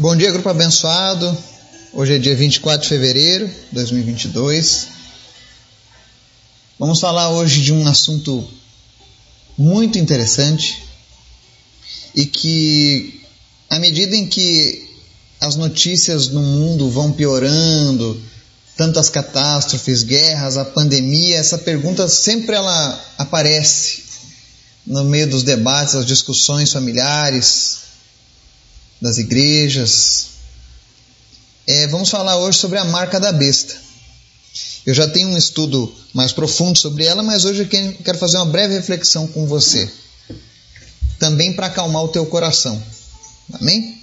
Bom dia, grupo abençoado. Hoje é dia 24 de fevereiro de 2022. Vamos falar hoje de um assunto muito interessante e que, à medida em que as notícias no mundo vão piorando, tantas catástrofes, guerras, a pandemia, essa pergunta sempre ela aparece no meio dos debates, das discussões familiares, das igrejas. É, vamos falar hoje sobre a marca da besta. Eu já tenho um estudo mais profundo sobre ela, mas hoje eu quero fazer uma breve reflexão com você. Também para acalmar o teu coração. Amém?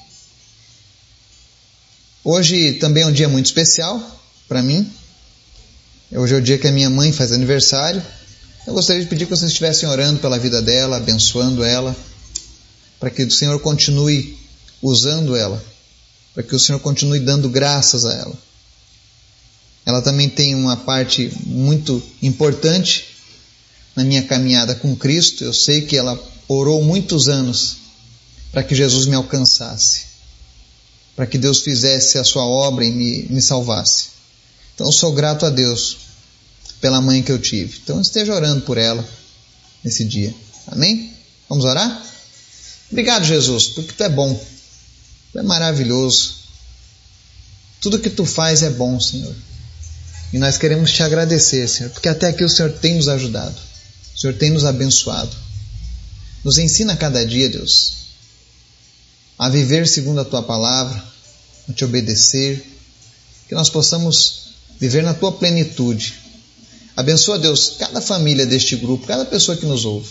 Hoje também é um dia muito especial para mim. Hoje é o dia que a minha mãe faz aniversário. Eu gostaria de pedir que vocês estivessem orando pela vida dela, abençoando ela, para que o Senhor continue usando ela, para que o Senhor continue dando graças a ela. Ela também tem uma parte muito importante na minha caminhada com Cristo. Eu sei que ela orou muitos anos para que Jesus me alcançasse, para que Deus fizesse a sua obra e me, me salvasse. Então eu sou grato a Deus pela mãe que eu tive. Então esteja orando por ela nesse dia. Amém? Vamos orar? Obrigado, Jesus, porque tu é bom. É maravilhoso. Tudo que tu faz é bom, Senhor. E nós queremos te agradecer, Senhor, porque até aqui o Senhor tem nos ajudado. O Senhor tem nos abençoado. Nos ensina cada dia, Deus, a viver segundo a tua palavra, a te obedecer, que nós possamos viver na tua plenitude. Abençoa, Deus, cada família deste grupo, cada pessoa que nos ouve.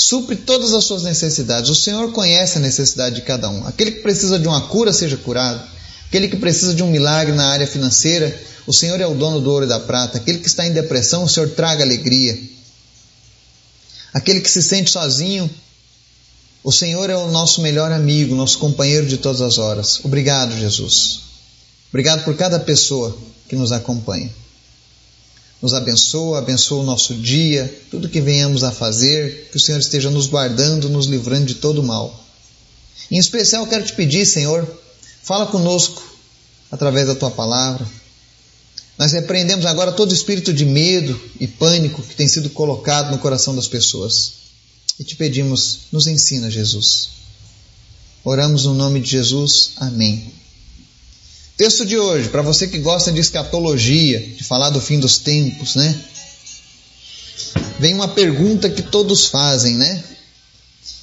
Supre todas as suas necessidades. O Senhor conhece a necessidade de cada um. Aquele que precisa de uma cura, seja curado. Aquele que precisa de um milagre na área financeira, o Senhor é o dono do ouro e da prata. Aquele que está em depressão, o Senhor traga alegria. Aquele que se sente sozinho, o Senhor é o nosso melhor amigo, nosso companheiro de todas as horas. Obrigado, Jesus. Obrigado por cada pessoa que nos acompanha nos abençoa, abençoa o nosso dia, tudo que venhamos a fazer, que o Senhor esteja nos guardando, nos livrando de todo mal. Em especial, quero te pedir, Senhor, fala conosco através da tua palavra. Nós repreendemos agora todo espírito de medo e pânico que tem sido colocado no coração das pessoas. E te pedimos, nos ensina, Jesus. Oramos no nome de Jesus. Amém. Texto de hoje, para você que gosta de escatologia, de falar do fim dos tempos, né? Vem uma pergunta que todos fazem, né?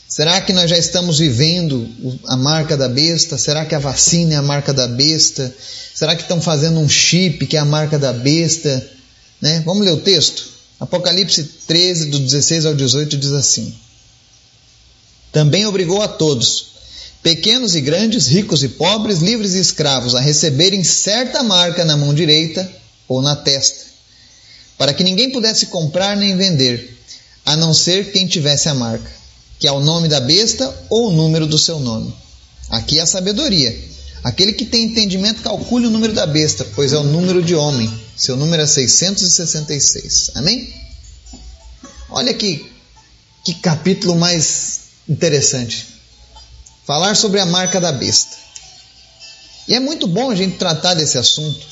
Será que nós já estamos vivendo a marca da besta? Será que a vacina é a marca da besta? Será que estão fazendo um chip que é a marca da besta? Né? Vamos ler o texto? Apocalipse 13, do 16 ao 18, diz assim: Também obrigou a todos pequenos e grandes, ricos e pobres, livres e escravos, a receberem certa marca na mão direita ou na testa, para que ninguém pudesse comprar nem vender, a não ser quem tivesse a marca, que é o nome da besta ou o número do seu nome. Aqui é a sabedoria. Aquele que tem entendimento, calcule o número da besta, pois é o número de homem. Seu número é 666. Amém? Olha que, que capítulo mais interessante falar sobre a marca da besta. E é muito bom a gente tratar desse assunto,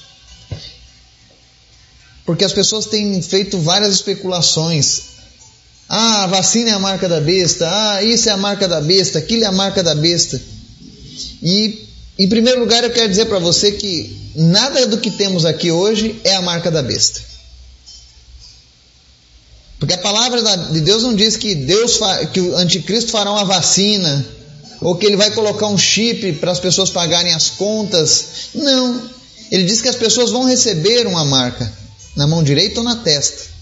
porque as pessoas têm feito várias especulações. Ah, a vacina é a marca da besta, ah, isso é a marca da besta, aquilo é a marca da besta. E, em primeiro lugar, eu quero dizer para você que nada do que temos aqui hoje é a marca da besta. Porque a palavra de Deus não diz que Deus que o anticristo fará uma vacina, ou que ele vai colocar um chip para as pessoas pagarem as contas. Não. Ele diz que as pessoas vão receber uma marca na mão direita ou na testa.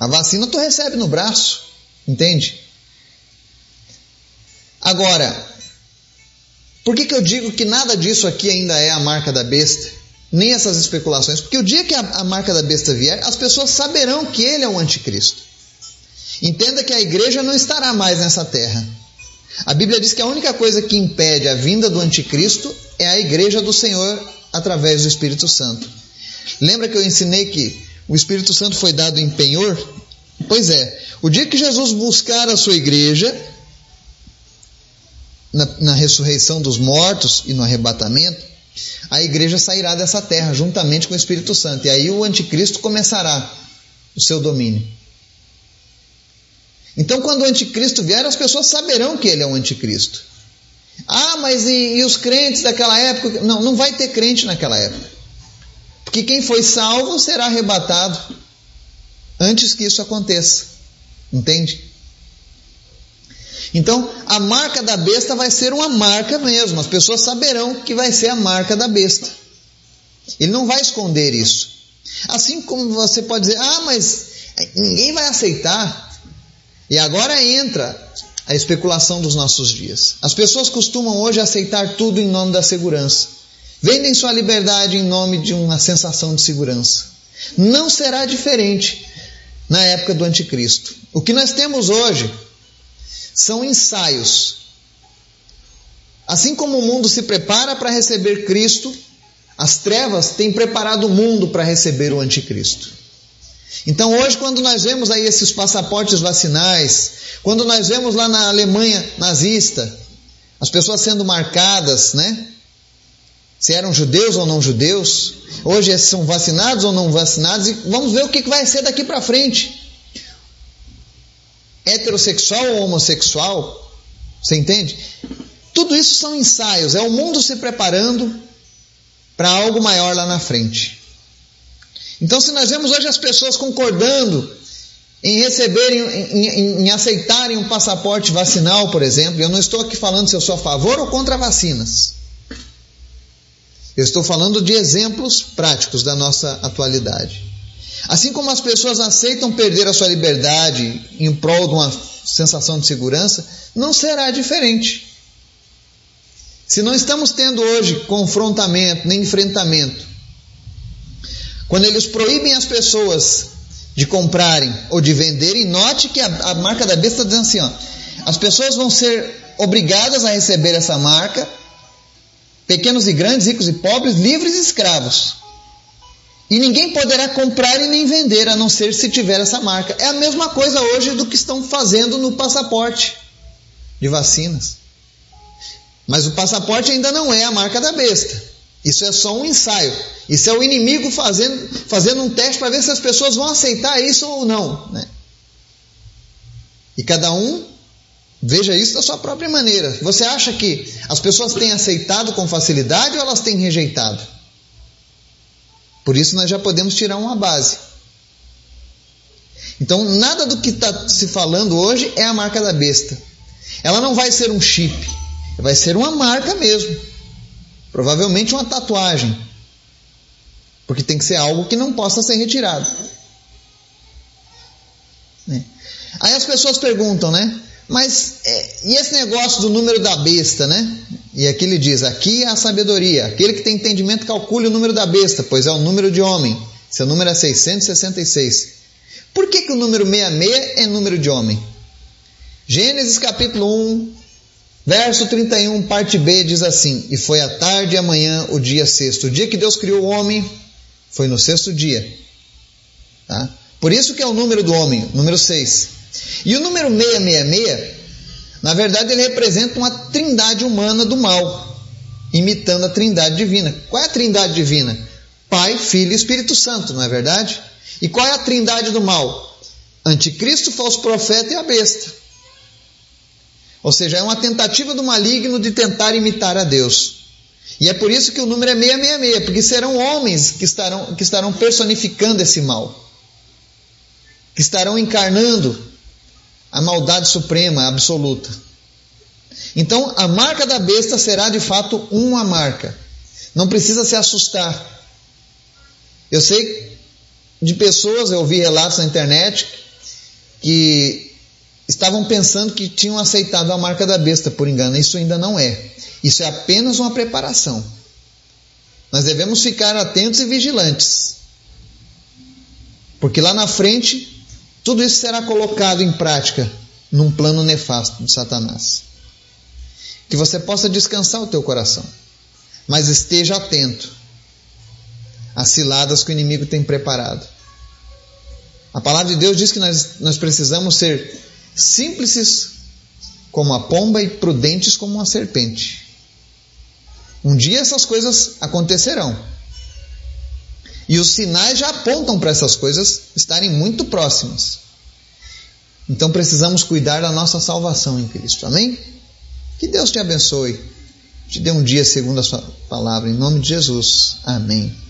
A vacina tu recebe no braço, entende? Agora, por que, que eu digo que nada disso aqui ainda é a marca da besta? Nem essas especulações. Porque o dia que a, a marca da besta vier, as pessoas saberão que ele é o anticristo. Entenda que a igreja não estará mais nessa terra. A Bíblia diz que a única coisa que impede a vinda do anticristo é a igreja do Senhor através do Espírito Santo. Lembra que eu ensinei que o Espírito Santo foi dado em penhor? Pois é, o dia que Jesus buscar a sua igreja, na, na ressurreição dos mortos e no arrebatamento, a igreja sairá dessa terra juntamente com o Espírito Santo. E aí o anticristo começará o seu domínio. Então, quando o anticristo vier, as pessoas saberão que ele é o anticristo. Ah, mas e, e, os crentes daquela época? Não, não vai ter crente naquela época. Porque quem foi salvo será arrebatado antes que isso aconteça. Entende? Então, a marca da besta vai ser uma marca mesmo. As pessoas saberão que vai ser a marca da besta. Ele não vai esconder isso. Assim como você pode dizer, ah, mas ninguém vai aceitar. E agora entra a especulação dos nossos dias. As pessoas costumam hoje aceitar tudo em nome da segurança. Vendem sua liberdade em nome de uma sensação de segurança. Não será diferente na época do anticristo. O que nós temos hoje são ensaios. Assim como o mundo se prepara para receber Cristo, as trevas têm preparado o mundo para receber o anticristo. Então hoje quando nós vemos aí esses passaportes vacinais, quando nós vemos lá na Alemanha nazista, as pessoas sendo marcadas, né? Se eram judeus ou não judeus, hoje são vacinados ou não vacinados, e vamos ver o que vai ser daqui para frente heterossexual ou homossexual, você entende? Tudo isso são ensaios, é o mundo se preparando para algo maior lá na frente. Então, se nós vemos hoje as pessoas concordando em receberem, em, em, em, aceitarem um passaporte vacinal, por exemplo, eu não estou aqui falando se eu sou a favor ou contra vacinas. Eu estou falando de exemplos práticos da nossa atualidade. Assim como as pessoas aceitam perder a sua liberdade em prol de uma sensação de segurança, não será diferente. Se não estamos tendo hoje confrontamento nem enfrentamento, quando eles proíbem as pessoas de comprarem ou de venderem, note que a, a marca da besta está dizendo assim: ó, as pessoas vão ser obrigadas a receber essa marca, pequenos e grandes, ricos e pobres, livres e escravos. E ninguém poderá comprar e nem vender, a não ser se tiver essa marca. É a mesma coisa hoje do que estão fazendo no passaporte de vacinas. Mas o passaporte ainda não é a marca da besta. Isso é só um ensaio. Isso é o inimigo fazendo, fazendo um teste para ver se as pessoas vão aceitar isso ou não. Né? E cada um veja isso da sua própria maneira. Você acha que as pessoas têm aceitado com facilidade ou elas têm rejeitado? Por isso nós já podemos tirar uma base. Então, nada do que está se falando hoje é a marca da besta. Ela não vai ser um chip, vai ser uma marca mesmo. Provavelmente uma tatuagem. Porque tem que ser algo que não possa ser retirado. Né? Aí as pessoas perguntam, né? Mas é, e esse negócio do número da besta, né? E aqui ele diz: aqui é a sabedoria. Aquele que tem entendimento calcule o número da besta, pois é o número de homem. Seu número é 666. Por que, que o número 66 é número de homem? Gênesis capítulo 1, verso 31, parte B, diz assim: E foi a tarde e amanhã o dia sexto. O dia que Deus criou o homem foi no sexto dia. Tá? Por isso que é o número do homem, número 6. E o número 666, na verdade, ele representa uma trindade humana do mal, imitando a trindade divina. Qual é a trindade divina? Pai, Filho e Espírito Santo, não é verdade? E qual é a trindade do mal? Anticristo, falso profeta e a besta. Ou seja, é uma tentativa do maligno de tentar imitar a Deus. E é por isso que o número é 666, porque serão homens que estarão, que estarão personificando esse mal, que estarão encarnando a maldade suprema, absoluta. Então, a marca da besta será de fato uma marca. Não precisa se assustar. Eu sei de pessoas, eu ouvi relatos na internet que estavam pensando que tinham aceitado a marca da besta por engano. Isso ainda não é. Isso é apenas uma preparação. Nós devemos ficar atentos e vigilantes. Porque lá na frente tudo isso será colocado em prática num plano nefasto de Satanás. Que você possa descansar o teu coração, mas esteja atento às ciladas que o inimigo tem preparado. A palavra de Deus diz que nós, nós precisamos ser simples como a pomba e prudentes como uma serpente. Um dia essas coisas acontecerão. E os sinais já apontam para essas coisas estarem muito próximas. Então precisamos cuidar da nossa salvação em Cristo. Amém? Que Deus te abençoe. Te dê um dia segundo a sua palavra. Em nome de Jesus. Amém.